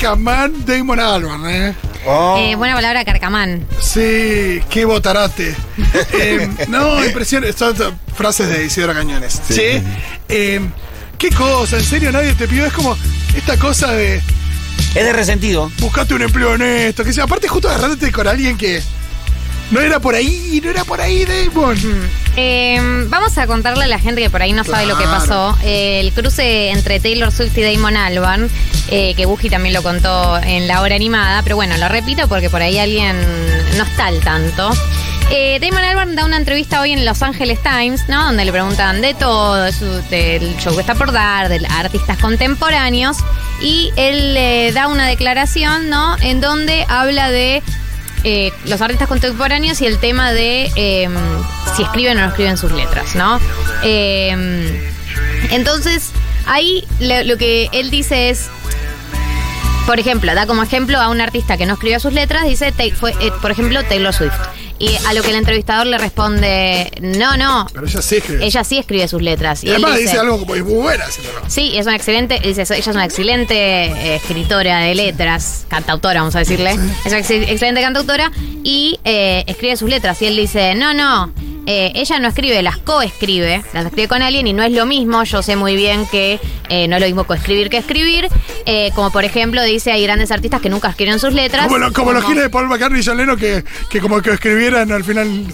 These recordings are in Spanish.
Carcamán Damon Albarn, ¿eh? Oh. Eh, buena palabra, Carcamán. Sí, qué botarate. Eh, no, impresionante. Son frases de Isidora Cañones. Sí. Eh, qué cosa, en serio, nadie te pidió. Es como esta cosa de Es de resentido. buscate un empleo honesto. Que sea, aparte, justo agarrándote con alguien que no era por ahí, no era por ahí, Damon. Eh, vamos a contarle a la gente que por ahí no sabe lo que pasó. Eh, el cruce entre Taylor Swift y Damon Albarn, eh, que Buji también lo contó en la hora animada, pero bueno, lo repito porque por ahí alguien no está al tanto. Eh, Damon Albarn da una entrevista hoy en Los Angeles Times, ¿no? Donde le preguntan de todo, de su- del show que está por dar, de artistas contemporáneos, y él eh, da una declaración, ¿no? En donde habla de eh, los artistas contemporáneos y el tema de eh, si escriben o no escriben sus letras, ¿no? Eh, entonces, ahí le- lo que él dice es, por ejemplo, da como ejemplo a un artista que no escribió sus letras, dice, eh, por ejemplo, Taylor Swift. Y a lo que el entrevistador le responde, no, no, Pero ella sí escribe. ella sí escribe sus letras. y además dice, algo como es muy buena. Sí, es una excelente, dice, ella es una excelente eh, escritora de letras, cantautora, vamos a decirle. Es una ex- excelente cantautora y eh, escribe sus letras. Y él dice, no, no, eh, ella no escribe, las coescribe, las escribe con alguien y no es lo mismo. Yo sé muy bien que eh, no es lo mismo coescribir que escribir. Eh, como por ejemplo dice, hay grandes artistas que nunca escriben sus letras. Como, lo- como los giles de Paul McCartney y John Lennon que, que como que escribieran al final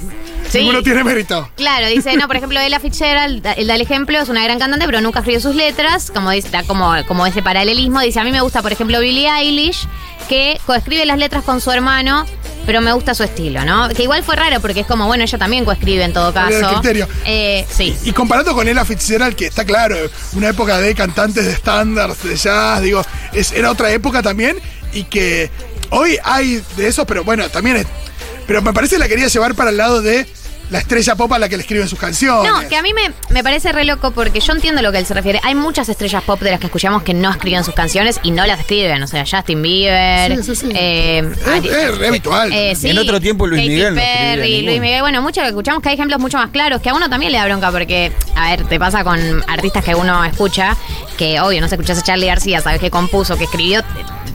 Sí. ninguno tiene mérito. Claro, dice, no, por ejemplo, Ella Fitzgerald, él da el ejemplo, es una gran cantante, pero nunca escribió sus letras, como dice, como, como ese paralelismo. Dice, a mí me gusta, por ejemplo, Billie Eilish, que coescribe las letras con su hermano, pero me gusta su estilo, ¿no? Que igual fue raro, porque es como, bueno, ella también coescribe en todo caso. criterio. Eh, sí. Y comparando con Ella Fitzgerald, que está claro, una época de cantantes de estándares, de jazz, digo, es, era otra época también, y que hoy hay de eso, pero bueno, también es. Pero me parece que la quería llevar para el lado de la estrella pop a la que le escriben sus canciones. No, que a mí me, me parece re loco porque yo entiendo lo que él se refiere. Hay muchas estrellas pop de las que escuchamos que no escriben sus canciones y no las escriben. O sea, Justin Bieber. Sí, sí, sí. eh, Es- es re habitual. sí, En otro tiempo Luis Katy Miguel no Perry, ninguno. Luis Miguel. Bueno, mucho que escuchamos que hay ejemplos mucho más claros que a uno también le da bronca porque, a ver, te pasa con artistas que uno escucha que, obvio, no se escuchas a Charlie García, sabes que compuso, que escribió.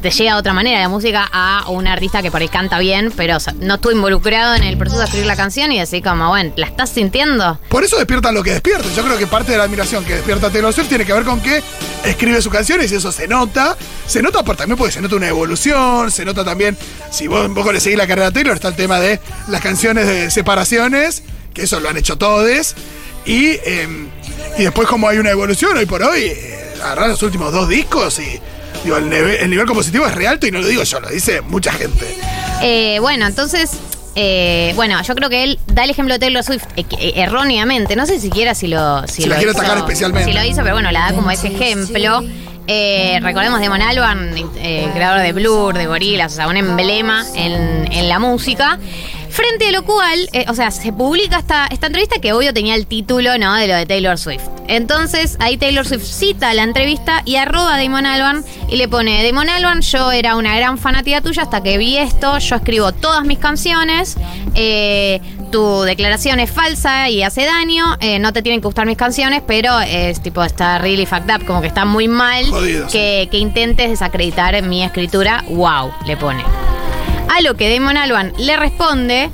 Te- llega de otra manera la música a un artista que por ahí canta bien, pero no estuvo involucrado en el proceso de escribir la canción y decir como, bueno, ¿la estás sintiendo? Por eso despierta lo que despierta. Yo creo que parte de la admiración que despierta Taylor Swift tiene que ver con que escribe sus canciones y eso se nota. Se nota por, también porque se nota una evolución, se nota también, si vos un poco le seguís la carrera a Taylor, está el tema de las canciones de separaciones, que eso lo han hecho todos. Y, eh, y después como hay una evolución hoy por hoy, eh, agarrar los últimos dos discos y digo, el, neve- el nivel compositivo es re alto y no lo digo yo, lo dice mucha gente. Eh, bueno, entonces, eh, bueno, yo creo que él da el ejemplo de Taylor Swift eh, eh, erróneamente. No sé siquiera si lo. Si, Si la lo quiere especialmente. Si lo hizo, pero bueno, la da como ese ejemplo. Eh, recordemos de Mon Albarn, eh, creador de Blur, de Gorillaz, o sea, un emblema en, en la música. Frente a lo cual, eh, o sea, se publica esta, esta entrevista que obvio tenía el título, ¿no? De lo de Taylor Swift. Entonces, ahí Taylor Swift cita la entrevista y arroba a Damon Albarn y le pone, Damon Albarn, yo era una gran fanática tuya hasta que vi esto, yo escribo todas mis canciones, eh, tu declaración es falsa y hace daño, eh, no te tienen que gustar mis canciones, pero es tipo, está really fucked up, como que está muy mal Jodido, sí. que, que intentes desacreditar mi escritura, wow, le pone. A lo que Damon Albarn le responde,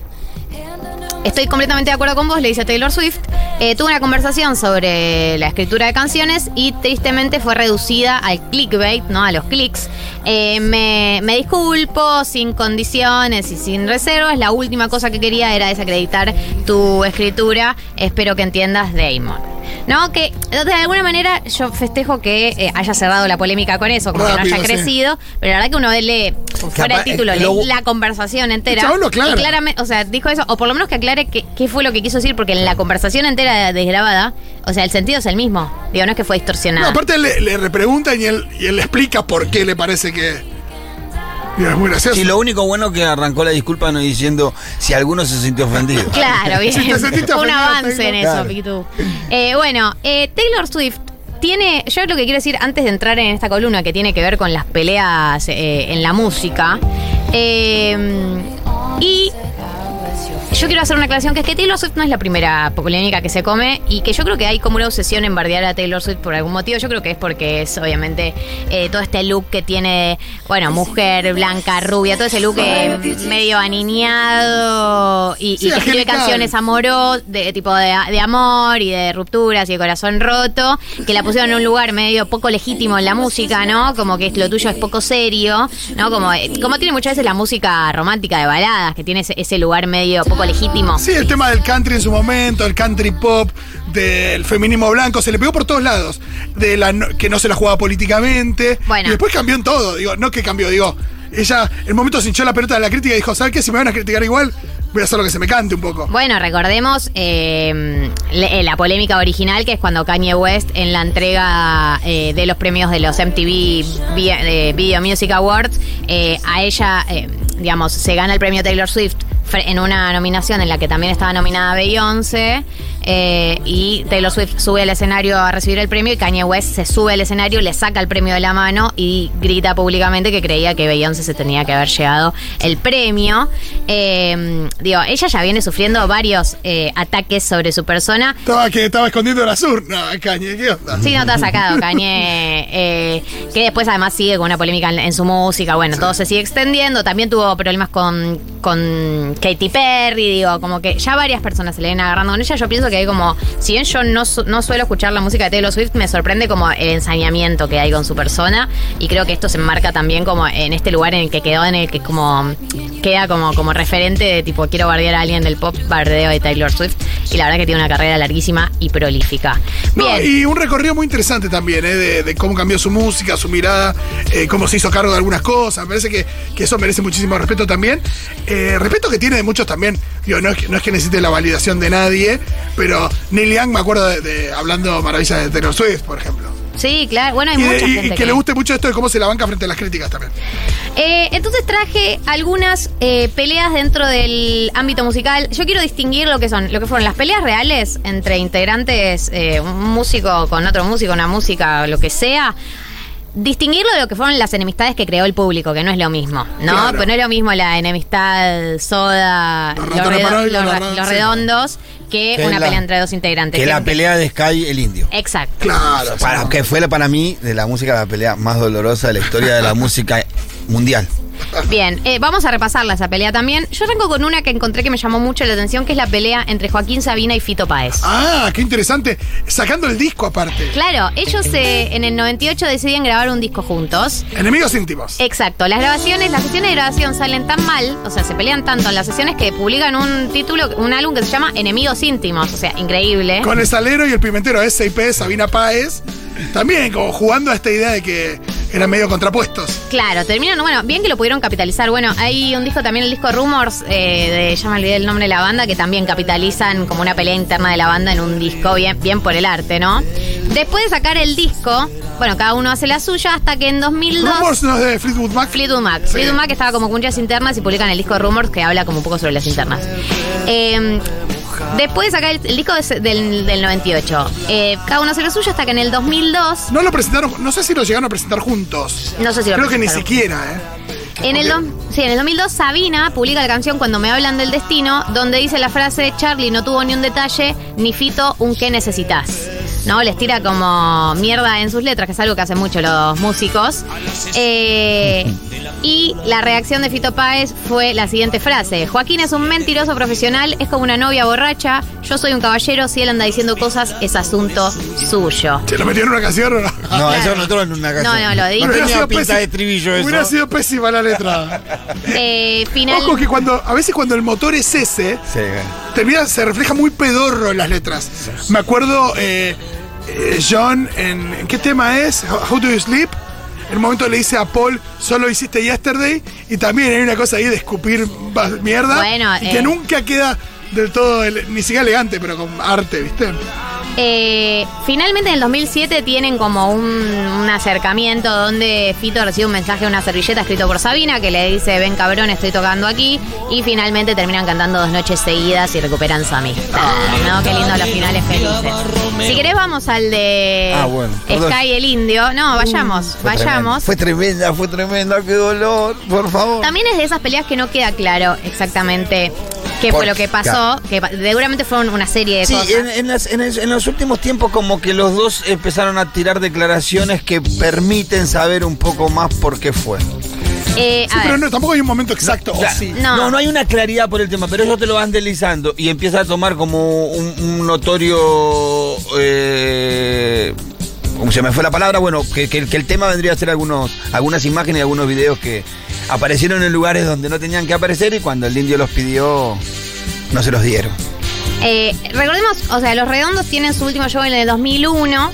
estoy completamente de acuerdo con vos, le dice Taylor Swift, eh, tuve una conversación sobre la escritura de canciones y tristemente fue reducida al clickbait, ¿no? A los clics. Eh, me, me disculpo, sin condiciones y sin reservas. La última cosa que quería era desacreditar tu escritura. Espero que entiendas, Damon. No, que de alguna manera yo festejo que eh, haya cerrado la polémica con eso, como que no haya sí. crecido, pero la verdad que uno lee fuera el Capaz, título, eh, lee lo- la conversación entera. El chabón lo aclara. Y claramente, o sea, dijo eso, o por lo menos que aclare qué, qué fue lo que quiso decir, porque en la conversación entera desgrabada, o sea, el sentido es el mismo. Digo, no es que fue No, distorsionado. aparte le, le repreguntan y él, y él le explica por qué le parece que. Digo, es muy gracioso. Sí, lo único bueno que arrancó la disculpa no diciendo si alguno se sintió ofendido. Claro, bien. Si te sentiste Fue un avance en Taylor. eso, Claro. Piquitú. Eh, bueno, eh, Taylor Swift tiene. Yo lo que quiero decir antes de entrar en esta columna que tiene que ver con las peleas eh, en la música. eh, y yo quiero hacer una aclaración que es que Taylor Swift no es la primera polémica que se come y que yo creo que hay como una obsesión en bardear a Taylor Swift por algún motivo. Yo creo que es porque es obviamente eh, todo este look que tiene, bueno, mujer blanca, rubia, todo ese look eh, medio aniñado y, que escribe canciones amorosas, de tipo de, de amor y de rupturas y de corazón roto, que la pusieron en un lugar medio poco legítimo en la música, ¿no? Como que lo tuyo es poco serio, ¿no? Como, eh, como tiene muchas veces la música romántica de baladas, que tiene ese, ese lugar medio poco legítimo. Sí, el tema del country en su momento, el country pop, del feminismo blanco, se le pegó por todos lados. De la no- que no se la jugaba políticamente. Bueno. Y después cambió en todo. Digo, no que cambió, digo. Ella, en el momento se hinchó la pelota de la crítica y dijo, ¿sabes qué? Si me van a criticar igual, voy a hacer lo que se me cante un poco. Bueno, recordemos eh, le- eh, la polémica original que es cuando Kanye West en la entrega eh, de los premios de los MTV Vi- Video Music Awards, eh, a ella, eh, digamos, se gana el premio Taylor Swift en una nominación en la que también estaba nominada Beyoncé eh, y Taylor Swift sube al escenario a recibir el premio y Kanye West se sube al escenario, le saca el premio de la mano y grita públicamente que creía que Beyoncé se tenía que haber llegado el premio. Eh, digo, ella ya viene sufriendo varios eh, ataques sobre su persona. Estaba que estaba escondiendo el azul. No, cañe, ¿qué onda? Sí, no te ha sacado, Kanye, eh, que después además sigue con una polémica en, en su música, bueno, todo se sigue extendiendo, también tuvo problemas con, con Katy Perry, digo, como que ya varias personas se le ven agarrando con ella, yo pienso que hay como, si bien yo no, su- no suelo escuchar la música de Taylor Swift, me sorprende como el ensañamiento que hay con su persona, y creo que esto se enmarca también como en este lugar en el que quedó, en el que como queda como, como referente de tipo, quiero bardear a alguien del pop, bardeo de Taylor Swift, y la verdad que tiene una carrera larguísima y prolífica. No, y un recorrido muy interesante también, ¿eh? de, de cómo cambió su música, su mirada, eh, cómo se hizo cargo de algunas cosas. Me parece que, que eso merece muchísimo respeto también. Eh, respeto que tiene de muchos también. Digo, no es, que, no es que necesite la validación de nadie, pero Neil Young me acuerdo de, de- hablando maravillas de Taylor Swift, por ejemplo. Sí, claro. Bueno, hay Y, mucha y- y gente que, le guste mucho esto de cómo se la banca frente a las críticas también. Eh, entonces traje algunas eh, peleas dentro del ámbito musical. Yo quiero distinguir lo que son, lo que fueron las peleas reales entre integrantes, eh, un músico con otro músico, una música, lo que sea. Distinguirlo de lo que fueron las enemistades que creó el público, que no es lo mismo, ¿no? Claro. Pues no es lo mismo la enemistad soda, Los redondos, que Que una la- pelea entre dos integrantes. Que la pelea de Sky el indio. Exacto. Claro. Para, que fue la- para mí de la música la pelea más dolorosa de la historia de la música mundial. Bien, eh, vamos a repasarla esa pelea también. Yo arranco con una que encontré que me llamó mucho la atención, que es la pelea entre Joaquín Sabina y Fito Páez. Ah, qué interesante. Sacando el disco aparte. Claro, ellos eh, en el 98 deciden grabar un disco juntos. Enemigos íntimos. Exacto, las grabaciones, las sesiones de grabación salen tan mal, o sea, se pelean tanto en las sesiones que publican un título, un álbum que se llama Enemigos íntimos, o sea, increíble. Con el salero y el pimentero S&P, Sabina Páez. También como jugando a esta idea de que eran medio contrapuestos. Claro, terminan, bueno, bien que lo pudieron capitalizar. Bueno, hay un disco también, el disco Rumors, eh, de, ya me olvidé el nombre de la banda, que también capitalizan como una pelea interna de la banda en un disco, bien, bien por el arte, ¿no? Después de sacar el disco, bueno, cada uno hace la suya, hasta que en 2002... Rumors no es de Fleetwood Mac. Fleetwood Mac. Sí. Fleetwood Mac estaba como con muchas internas y publican el disco Rumors que habla como un poco sobre las internas. Eh, después de sacar el, el disco de- del, del 98, eh, cada uno hace lo suyo hasta que en el 2002... No lo presentaron, no sé si lo llegaron a presentar juntos. No sé si lo Creo que ni siquiera, ¿eh? En el, sí, en el 2002 Sabina publica la canción Cuando me hablan del destino, donde dice la frase Charlie no tuvo ni un detalle, ni Fito un qué necesitas. ¿No? Les tira como mierda en sus letras, que es algo que hacen mucho los músicos. Eh, y la reacción de Fito Páez fue la siguiente frase. Joaquín es un mentiroso profesional, es como una novia borracha. Yo soy un caballero, si él anda diciendo cosas, es asunto suyo. ¿Se lo metió en una canción o no? No, Claro. eso no entró en una canción. No, no, lo dijo. No tenía sido pinta de estribillo eso. Hubiera sido pésima la letra. Eh, final... Ojo que cuando, a veces cuando el motor es ese, Sí, termina, se refleja muy pedorro en las letras. Me acuerdo eh, eh, John en, ¿en ¿qué tema es? How, How do you sleep? En un momento le dice a Paul, solo hiciste yesterday, y también hay una cosa ahí de escupir mierda, Bueno, y que eh. nunca queda del todo, ele- ni siquiera elegante, pero con arte, ¿viste? Eh, finalmente en el 2007 tienen como un, un acercamiento donde Fito recibe un mensaje de una servilleta escrito por Sabina que le dice, ven cabrón, estoy tocando aquí. Y finalmente terminan cantando dos noches seguidas y recuperan su amistad. ¿no? Qué lindo los finales felices. Si querés vamos al de Ah, bueno. Sky el Indio. No, vayamos, Fue vayamos. tremenda. Fue tremenda, fue tremenda, qué dolor, por favor. También es de esas peleas que no queda claro exactamente Que Por- fue lo que pasó, que seguramente fueron una serie de Sí, cosas. en, en las- en el- en los últimos tiempos como que los dos empezaron a tirar declaraciones que permiten saber un poco más por qué fue. Eh, Sí, pero ver, no, tampoco hay un momento exacto. O sea, o sí. No. no. no, hay una claridad por el tema, pero ellos te lo van deslizando y empieza a tomar como un, un notorio... Eh, ¿Cómo se me fue la palabra? Bueno, que, que el tema vendría a ser algunos, algunas imágenes y algunos videos que aparecieron en lugares donde no tenían que aparecer y cuando el indio los pidió, no se los dieron. Eh, recordemos, o sea, los redondos tienen su último show en el 2001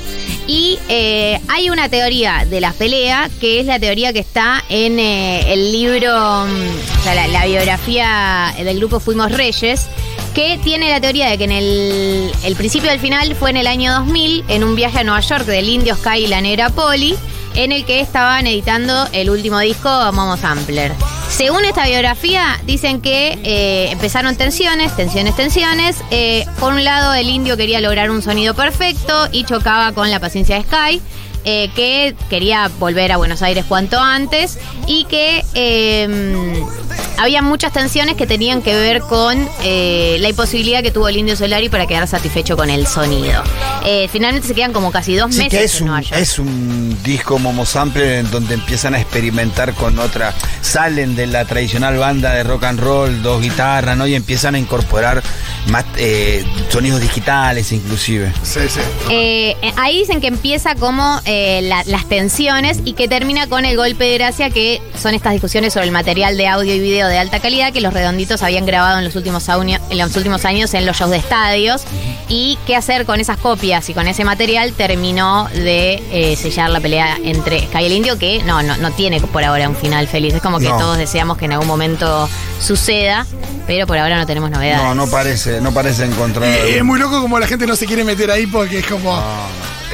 y eh, hay una teoría de la pelea que es la teoría que está en eh, el libro, mm, o sea, la, biografía del grupo Fuimos Reyes, que tiene la teoría de que en el, principio del final fue en el año 2000 en un viaje a Nueva York del Indio Sky y la Poli en el que estaban editando el último disco Momo Sampler. Según esta biografía, dicen que eh, empezaron tensiones, tensiones, tensiones. Eh, por un lado, el indio quería lograr un sonido perfecto y chocaba con la paciencia de Sky. eh, que quería volver a Buenos Aires cuanto antes y que había muchas tensiones que tenían que ver con eh, la imposibilidad que tuvo el Indio Solari para quedar satisfecho con el sonido. Eh, finalmente se quedan como casi dos Sí, meses que es en un, Nueva York. es un disco Momo Sampler en donde empiezan a experimentar con otra. Salen de la tradicional banda de rock and roll, dos guitarras, ¿no? Y empiezan a incorporar más eh, sonidos digitales, inclusive. Sí, sí. Ahí dicen que empieza como eh, la- las tensiones y que termina con el golpe de gracia, que son estas discusiones sobre el material de audio y video de alta calidad que los redonditos habían grabado en los últimos, año- en los últimos años en los shows de estadios. Y qué hacer con esas copias y con ese material terminó de eh, sellar la pelea entre Sky y el Indio, que no, no, no tiene por ahora un final feliz. Es como que No. todos deseamos que en algún momento suceda, pero por ahora no tenemos novedades. No, no parece, no parece encontrar. Y, y es muy loco como la gente no se quiere meter ahí porque es como.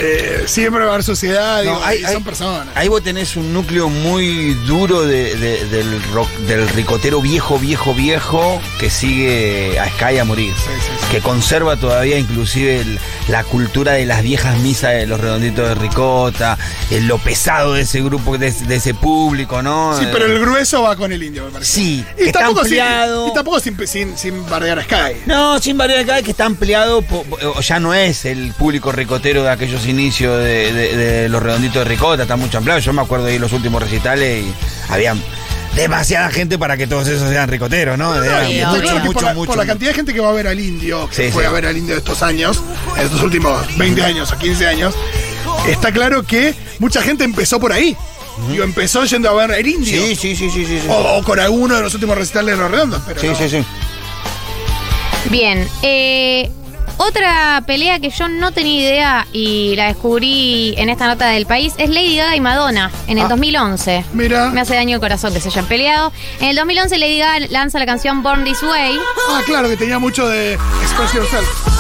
Eh, siempre va a haber sociedad, digo, No, hay- y hay- son personas. Ahí vos tenés un núcleo muy duro de- de- del rock, del ricotero viejo, viejo, viejo, que sigue a Sky a morir. Sí, sí, sí. Que conserva todavía inclusive el- la cultura de las viejas misas de los redonditos de ricota, el- lo pesado de ese grupo, de, de ese público, ¿no? Sí, pero el grueso va con el indio, me parece. Sí, Y está tampoco, sin, ampliado. y tampoco sin, sin, sin bardear a Sky. No, sin barrera acá que está ampliado, po- ya no es el público ricotero de aquellos inicios de, de- de los redonditos de ricota, está mucho ampliado. Yo me acuerdo de ir los últimos recitales y había demasiada gente para que todos esos sean ricoteros, ¿no? Claro que mucho, por, la, mucho, por la mucho. cantidad de gente que va a ver al indio, que Sí, fue sí. a ver al indio de estos años, en estos últimos 20 años o 15 años, está claro que mucha gente empezó por ahí. Digo, empezó yendo a ver el indio. Sí, sí, sí, sí, sí. sí. O, o con alguno de los últimos recitales de los redondos, pero. Sí, no. sí, sí. Bien, eh, otra pelea que yo no tenía idea y la descubrí en esta nota del país es Lady Gaga y Madonna en el Ah. 2011. Mira. Me hace daño el corazón que se hayan peleado. En el 2011 Lady Gaga lanza la canción Born This Way. Ah, claro, que tenía mucho de Express Yourself.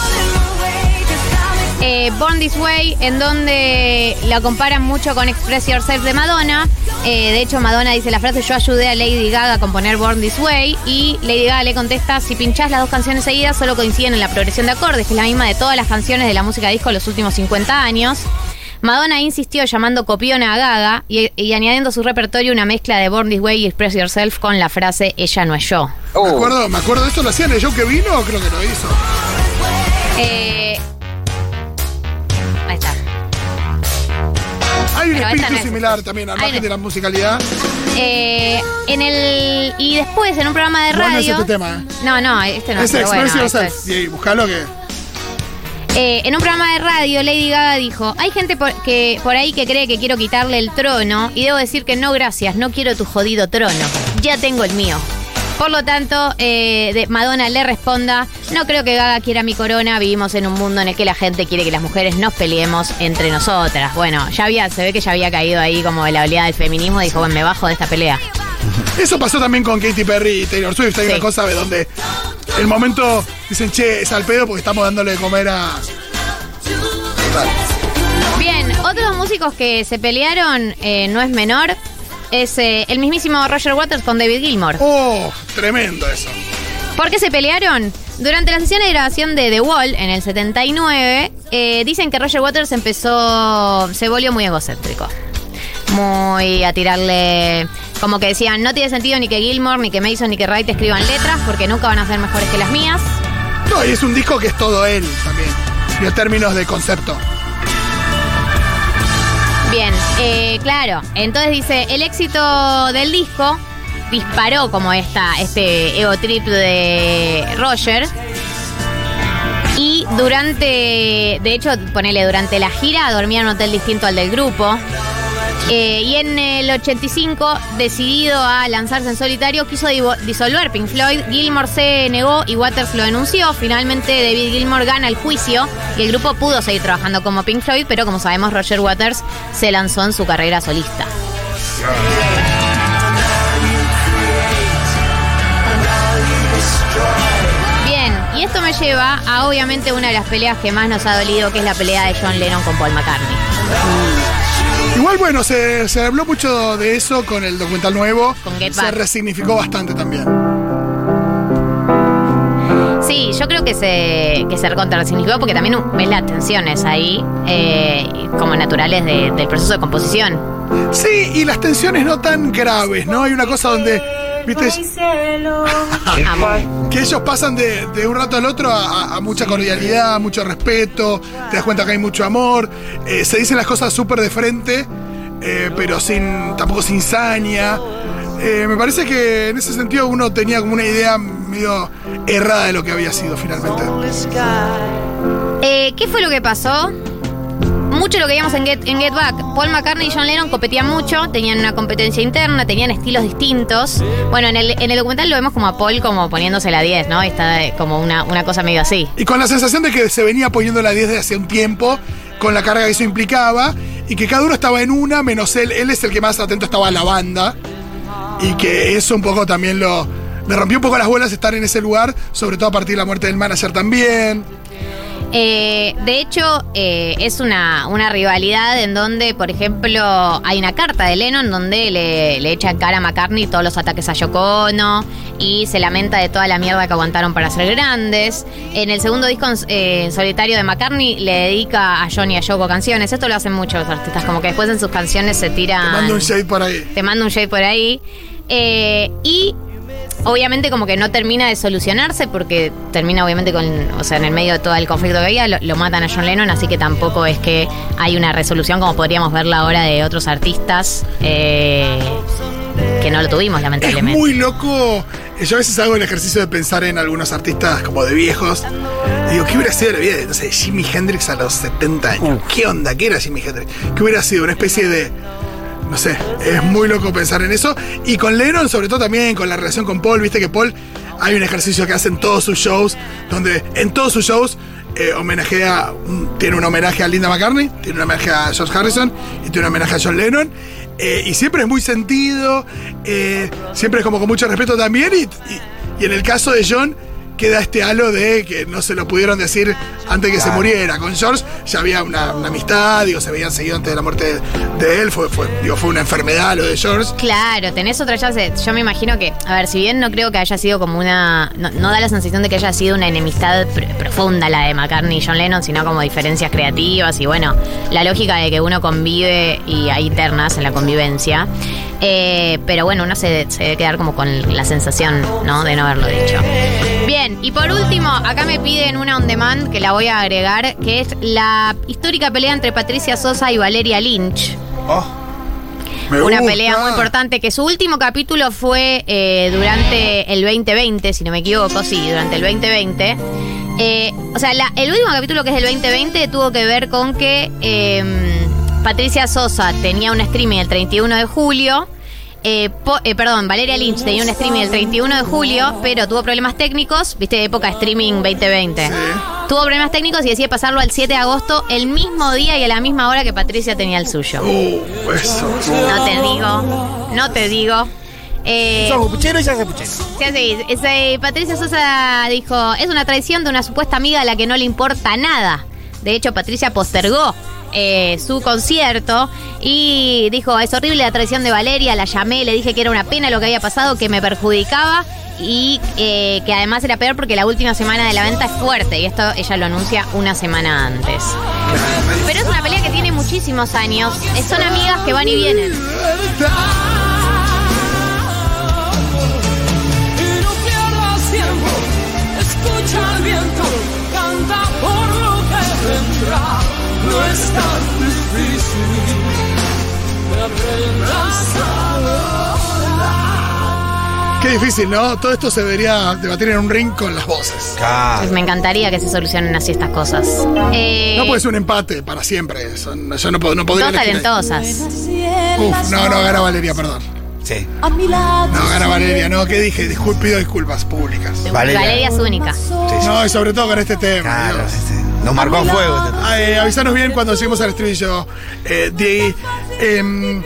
Eh, Born This Way, en donde la comparan mucho con Express Yourself de Madonna. Eh, de hecho, Madonna dice la frase: Yo ayudé a Lady Gaga a componer Born This Way. Y Lady Gaga le contesta: Si pinchás las dos canciones seguidas, solo coinciden en la progresión de acordes, que es la misma de todas las canciones de la música disco de los últimos 50 años. Madonna insistió llamando copiona a Gaga y, y añadiendo a su repertorio una mezcla de Born This Way y Express Yourself con la frase Ella no es yo. Me acuerdo, me acuerdo de esto, lo hacía en el show que vino, creo que lo hizo. Eh, Hay un Pero espíritu es- similar también, al Hay margen un- de la musicalidad. Eh, en el y después en un programa de No, no es radio. este tema, ¿eh? No, no, este no. es pero Express bueno, esto Yourself. es. Y buscalo que. Eh, en un programa de radio, Lady Gaga dijo: Hay gente por, que, por ahí que cree que quiero quitarle el trono. Y debo decir que no, gracias, no quiero tu jodido trono. Ya tengo el mío. Por lo tanto, eh, de- Madonna le responda: No creo que Gaga quiera mi corona. Vivimos en un mundo en el que la gente quiere que las mujeres nos peleemos entre nosotras. Bueno, ya había, se ve que ya había caído ahí como la oleada del feminismo. Dijo: Bueno, me bajo de esta pelea. Eso pasó también con Katy Perry y Taylor Swift. Hay Sí. una cosa de donde el momento dicen, che, es al pedo porque estamos dándole de comer a. Total. Bien, otros músicos que se pelearon, eh, no es menor, es eh, el mismísimo Roger Waters con David Gilmour. Oh, tremendo eso. ¿Por qué se pelearon? Durante la sesión de grabación de The Wall en el 79, eh, dicen que Roger Waters empezó, se volvió muy egocéntrico. Muy a tirarle como que decían, no tiene sentido ni que Gilmore, ni que Mason, ni que Wright escriban letras, porque nunca van a ser mejores que las mías. No, y es un disco que es todo él también. Y en términos de concepto. Eh, claro. Entonces dice, el éxito del disco disparó como esta, este ego trip de Roger. Y durante, de hecho, ponele, durante la gira dormía en un hotel distinto al del grupo. Eh, y en el 85, decidido a lanzarse en solitario, quiso disolver Pink Floyd. Gilmore se negó y Waters lo denunció. Finalmente, David Gilmore gana el juicio y el grupo pudo seguir trabajando como Pink Floyd, pero como sabemos, Roger Waters se lanzó en su carrera solista. Bien, y esto me lleva a obviamente una de las peleas que más nos ha dolido, que es la pelea de John Lennon con Paul McCartney. Igual, bueno, se, se habló mucho de eso con el documental nuevo. Con Get se resignificó bastante también. Sí, yo creo que se, que se recontrasignificó porque también ves las tensiones ahí, eh, como naturales de- del proceso de composición. Sí, y las tensiones no tan graves, ¿no? Hay una cosa donde, viste, que ellos pasan de, de un rato al otro a, mucha cordialidad, a mucho respeto, te das cuenta que hay mucho amor, eh, se dicen las cosas súper de frente, eh, pero sin tampoco sin saña. Eh, me parece que en ese sentido uno tenía como una idea medio errada de lo que había sido finalmente. Eh, ¿Qué fue lo que pasó? Mucho lo que vimos en Get, Back. Paul McCartney y John Lennon competían mucho, tenían una competencia interna, tenían estilos distintos. Bueno, en el, en el documental lo vemos como a Paul como poniéndose la 10, ¿no? Está eh, como una, una cosa medio así. Y con la sensación de que se venía poniendo la 10 desde hace un tiempo, con la carga que eso implicaba, y que cada uno estaba en una, menos él. Él es el que más atento estaba a la banda. Y que eso un poco también lo. Me rompió un poco las bolas estar en ese lugar, sobre todo a partir de la muerte del manager también. Eh, de hecho, eh, es una, una rivalidad en donde, por ejemplo, hay una carta de Lennon donde le, le echa en cara a McCartney todos los ataques a Yoko Ono y se lamenta de toda la mierda que aguantaron para ser grandes. En el segundo disco en, eh, solitario de McCartney le dedica a John y a Yoko canciones. Esto lo hacen muchos artistas, como que después en sus canciones se tiran... Te mando un shade por ahí. te mando un shade por ahí. Eh, y obviamente como que no termina de solucionarse porque termina obviamente con, o sea, en el medio de todo el conflicto que había, lo, lo matan a John Lennon, así que tampoco es que hay una resolución como podríamos verla ahora de otros artistas eh, que no lo tuvimos Es lamentablemente. muy loco. Yo a veces hago el ejercicio de pensar en algunos artistas como de viejos. Y digo, ¿qué hubiera sido la vida de, no sé, Jimi Hendrix a los 70 años? ¿Qué onda? ¿Qué era Jimi Hendrix? ¿Qué hubiera sido? Una especie de. No sé, es muy loco pensar en eso. Y con Lennon, sobre todo también con la relación con Paul, viste que Paul hay un ejercicio que hace en todos sus shows, donde en todos sus shows eh, homenajea, tiene un homenaje a Linda McCartney, tiene un homenaje a George Harrison y tiene un homenaje a John Lennon. Eh, y siempre es muy sentido, eh, siempre es como con mucho respeto también. Y- y en el caso de John, queda este halo de que no se lo pudieron decir antes que se muriera. Con George ya había una, una amistad, digo, se habían seguido antes de la muerte de, de él, fue, fue, digo, fue una enfermedad lo de George. Claro, tenés otra ya se- Yo me imagino que, a ver, si bien no creo que haya sido como una. No, no da la sensación de que haya sido una enemistad pr- profunda la de McCartney y John Lennon, sino como diferencias creativas y bueno, la lógica de que uno convive y hay ternas en la convivencia. Eh, pero bueno, uno se, se debe quedar como con la sensación, ¿no? De no haberlo dicho. Bien, y por último, acá me piden una on demand que la voy a agregar, que es la histórica pelea entre Patricia Sosa y Valeria Lynch. Me Una gusta. pelea muy importante, que su último capítulo fue eh, durante el 2020, si no me equivoco, sí, durante el 2020. Eh, o sea, la- el último capítulo que es del 2020 tuvo que ver con que eh, Patricia Sosa tenía un streaming el 31 de julio. Eh, po- eh, perdón, Valeria Lynch tenía un streaming el 31 de julio, pero tuvo problemas técnicos, viste, época streaming 2020. Tuvo problemas técnicos y decide pasarlo al 7 de agosto, el mismo día y a la misma hora que Patricia tenía el suyo. Uh, eso. No te digo, no te digo. Eh, Sos puchero y se puchero. sí, ese- Patricia Sosa dijo, es una traición de una supuesta amiga a la que no le importa nada. De hecho, Patricia postergó eh, su concierto y dijo, es horrible la traición de Valeria, la llamé, le dije que era una pena lo que había pasado, que me perjudicaba y eh, que además era peor porque la última semana de la venta es fuerte y esto ella lo anuncia una semana antes. Pero es una pelea que tiene muchísimos años, eh, son amigas que van y vienen. Escucha el viento, canta por lo que vendrá. Qué difícil, ¿no? Todo esto se debería debatir en un ring con las voces. Claro. Pues me encantaría que se solucionen así estas cosas. Eh, No puede ser un empate para siempre. Eso, yo no, puedo- no podría elegir. talentosas. Uf, no, no, gana Valeria, perdón. Sí. a mi lado. No, gana Valeria, no, ¿qué dije? Discul- pido disculpas públicas. Valeria. Valeria es única. Sí, sí. No, y sobre todo con este tema. Claro, Dios. sí, sí. Nos marcó a fuego este eh, avisanos bien cuando lleguemos al estribillo, eh, Diego. Em,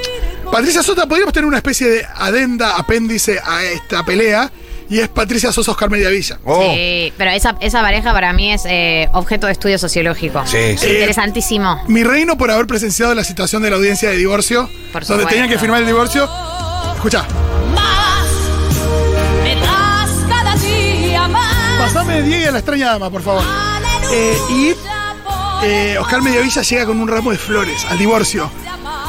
Patricia Sosa, podríamos tener una especie de adenda, apéndice a esta pelea, y es Patricia Sosa Oscar Mediavilla. Oh. Sí, pero esa, esa pareja para mí es eh, objeto de estudio sociológico. Sí, sí. Interesantísimo. Mi reino por haber presenciado la situación de la audiencia de divorcio, Por donde tenían que firmar el divorcio. Escucha, Más me das cada día más. pasame de Diego y a la extraña dama, por favor. Eh, y eh, Oscar Mediavilla llega con un ramo de flores al divorcio.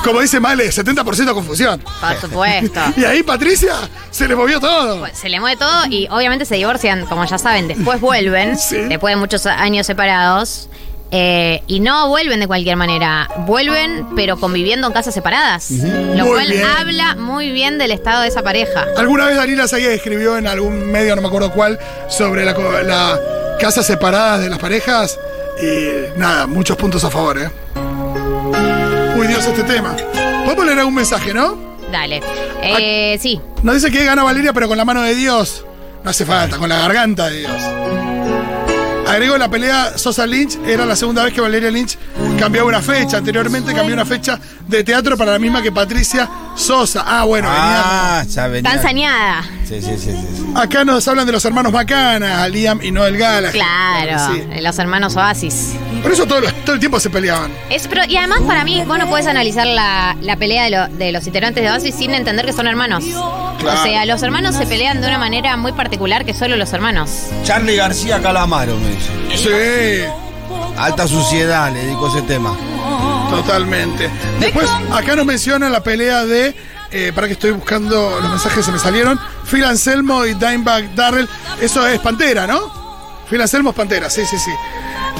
Como dice Male, 70% confusión. Por supuesto. Y ahí Patricia se le movió todo. Pues se le mueve todo y obviamente se divorcian, como ya saben, después vuelven, Sí. después de muchos años separados. eh, y no vuelven de cualquier manera, vuelven pero conviviendo en casas separadas. Lo Muy cual bien. habla muy bien del estado de esa pareja. Alguna vez Dalila Zayed escribió en algún medio, no me acuerdo cuál, sobre la casas separadas de las parejas. Y nada, muchos puntos a favor, ¿eh? Uy, Dios, este tema. Podemos leer algún mensaje, ¿no? Dale. Eh, sí, Nos dice que gana Valeria, pero con la mano de Dios. No hace falta, con la garganta de Dios. Agregó la pelea Sosa Lynch, era la segunda vez que Valeria Lynch cambiaba una fecha. Anteriormente cambió una fecha de teatro para la misma que Patricia Sosa. Ah, bueno, Ah, ya venía. tan sañada. Sí, sí, sí, sí. Acá nos hablan de los hermanos Macana, Liam y Noel Gallagher. Claro, Sí. los hermanos Oasis. Por eso todo, todo el tiempo se peleaban. Es, pero, y además para mí, vos no puedes analizar la, la pelea de, lo- de los integrantes de Oasis sin entender que son hermanos. Claro. O sea, los hermanos se pelean de una manera muy particular que solo los hermanos. Charlie García Calamaro me dice. Sí, Alta suciedad, le dedico ese tema. totalmente. Después, acá nos mencionan la pelea de. eh, para que estoy buscando los mensajes que se me salieron. Phil Anselmo y Dimebag Darrell. Eso es Pantera, ¿no? Phil Anselmo es Pantera, sí, sí, sí.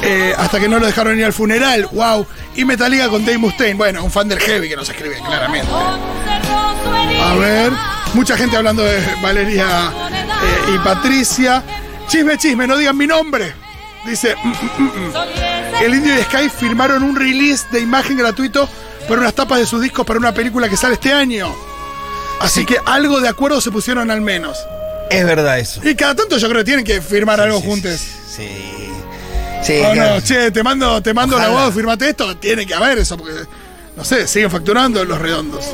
Eh, hasta que no lo dejaron ir al funeral, wow. Y Metallica con Dave Mustaine. Bueno, un fan del heavy que nos escribe claramente. A ver, mucha gente hablando de Valeria eh, y Patricia. Chisme, chisme, no digan mi nombre. Dice, "Mm, mm, mm, mm". el Indio y Sky firmaron un release de imagen gratuito por unas tapas de sus discos para una película que sale este año. Así que algo de acuerdo se pusieron al menos. Es verdad eso. Y cada tanto yo creo que tienen que firmar algo Sí, juntos. Sí. Sí, Oh, claro. no, che, te mando, te mando la voz, firmate esto. Tiene que haber eso, porque, no sé, siguen facturando los redondos.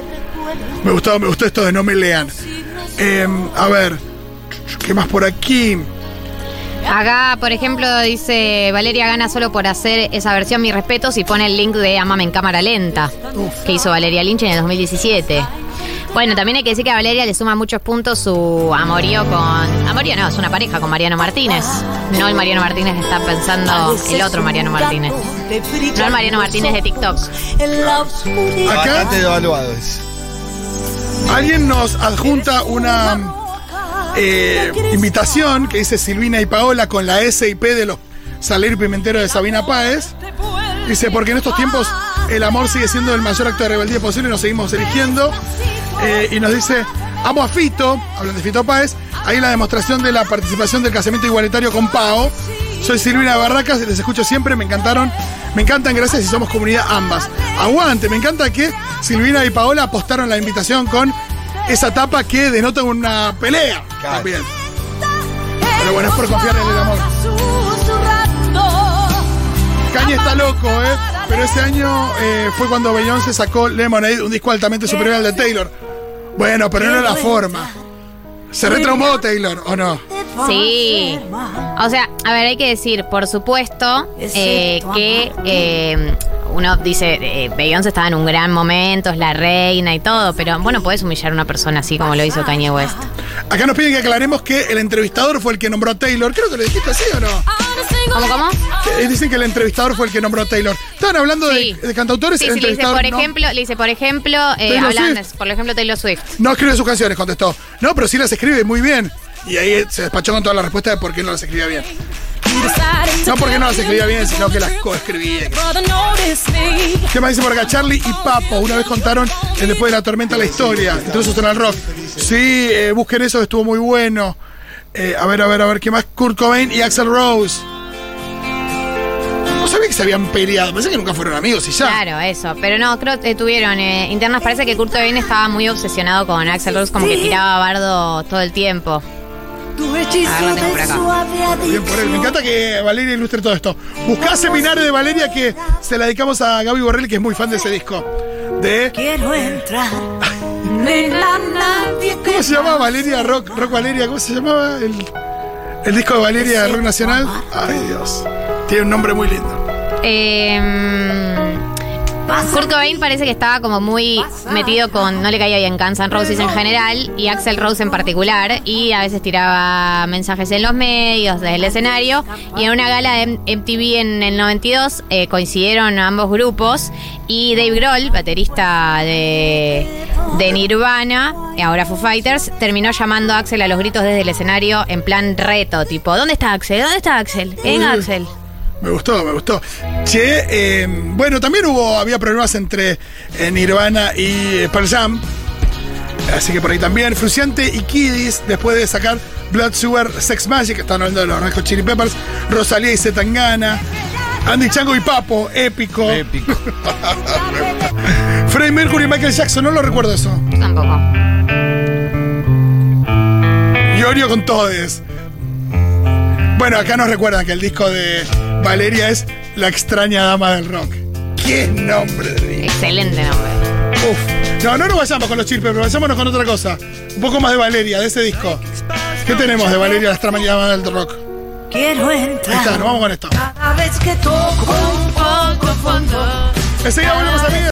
Me gustó, me gustó esto de no me lean. Eh, a ver, ¿qué más por aquí? Acá, por ejemplo, dice Valeria gana solo por hacer esa versión Mis respetos y pone el link de Amame en cámara lenta Uf. que hizo Valeria Lynch en el 2017. Bueno, también hay que decir que a Valeria le suma muchos puntos su amorío con... Amorío no, es una pareja con Mariano Martínez. No el Mariano Martínez que está pensando el otro Mariano Martínez. No el Mariano Martínez de TikTok. Acá- Bastante devaluado es. Alguien nos adjunta una eh, invitación que dice Silvina y Paola con la S y P de los Salir Pimentero de Sabina Páez. Dice, porque en estos tiempos el amor sigue siendo el mayor acto de rebeldía posible y nos seguimos eligiendo. Eh, y nos dice, amo a Fito, hablan de Fito Páez, ahí la demostración de la participación del casamiento igualitario con Pao. Soy Silvina Barracas, les escucho siempre, me encantaron, me encantan, gracias y somos comunidad ambas. Aguante, me encanta que Silvina y Paola apostaron la invitación con esa tapa que denota una pelea Claro. también. Pero bueno, es por confiar en el amor. Kanye está loco, ¿eh? Pero ese año eh, fue cuando Beyoncé sacó Lemonade, un disco altamente superior al de Taylor. Bueno, pero no era la forma. ¿Se retraumó Taylor o no? Sí. O sea, a ver, hay que decir, por supuesto, eh, que eh, uno dice, eh, Beyoncé estaba en un gran momento, es la reina y todo, pero bueno, puedes humillar a una persona así como lo hizo Kanye West. Acá nos piden que aclaremos que el entrevistador fue el que nombró a Taylor. Creo que lo dijiste así o no. ¿Cómo, cómo? Que, eh, dicen que el entrevistador fue el que nombró a Taylor. Estaban hablando de- Sí. de, cantautores. Sí, el sí, le dice, entrevistador por no. ejemplo, le dice, por ejemplo, eh, Taylor hablan- Swift. por ejemplo, Taylor Swift. No escribe sus canciones, contestó. No, pero sí las escribe muy bien. Y ahí se despachó con toda la respuesta de por qué no las escribía bien. No porque no las escribía bien, sino que las coescribía. ¿Qué más dice por acá? Charlie y Papo una vez contaron después de la tormenta la historia. Entonces en el rock. Sí, eh, busquen eso, estuvo muy bueno. Eh, a ver, a ver, a ver, ¿qué más? Kurt Cobain y Axel Rose. No sabía que se habían peleado. Pensé que nunca fueron amigos y ya. Claro, eso. Pero no, creo que tuvieron eh, internas. Parece que Kurt Cobain estaba muy obsesionado con Axel Rose, como que tiraba bardo todo el tiempo. Tu hechizo Ah, por acá. suave Bien por él. Me encanta que Valeria ilustre todo esto. Buscá seminario de Valeria que se la dedicamos a Gaby Borrell, que es muy fan de ese disco. De. Quiero entrar. ¿Cómo se llamaba Valeria Rock? Rock Valeria, ¿cómo se llamaba? El, el disco de Valeria de Rock Nacional. Ay, Dios. Tiene un nombre muy lindo. Eh, Kurt Cobain parece que estaba como muy metido con. No le caía bien Guns N' Roses en general y Axel Rose en particular. Y a veces tiraba mensajes en los medios, desde el escenario. Y en una gala de MTV en el 92 eh, coincidieron ambos grupos. Y Dave Grohl, baterista de, de Nirvana, y ahora Foo Fighters, terminó llamando a Axel a los gritos desde el escenario en plan reto. Tipo, ¿dónde está Axel? ¿Dónde está Axel? Uy. Axel. Me gustó, me gustó. Che, eh, bueno, también hubo, había problemas entre eh, Nirvana y eh, Pearl Jam. Así que por ahí también. Fruciante y Kiddies, después de sacar Blood Sugar Sex Magic, están hablando de los Red Chili Peppers, Rosalía y Zetangana, Andy Chango y Papo, épico. Épico. Freddie Mercury y Michael Jackson, no lo recuerdo eso. Tampoco. Iorio con todes. Bueno, acá nos recuerdan que el disco de Valeria es La extraña dama del rock. ¡Qué nombre de! Excelente nombre. Uf. No, no nos vayamos con los chirpes, pero vayámonos con otra cosa. Un poco más de Valeria, de ese disco. ¿Ququé tenemos de Valeria, la extraña dama del rock? Quiero Ahí está, entrar. nos vamos con esto. Cada vez que toco un poco fondo. Enseguida volvemos, amigos.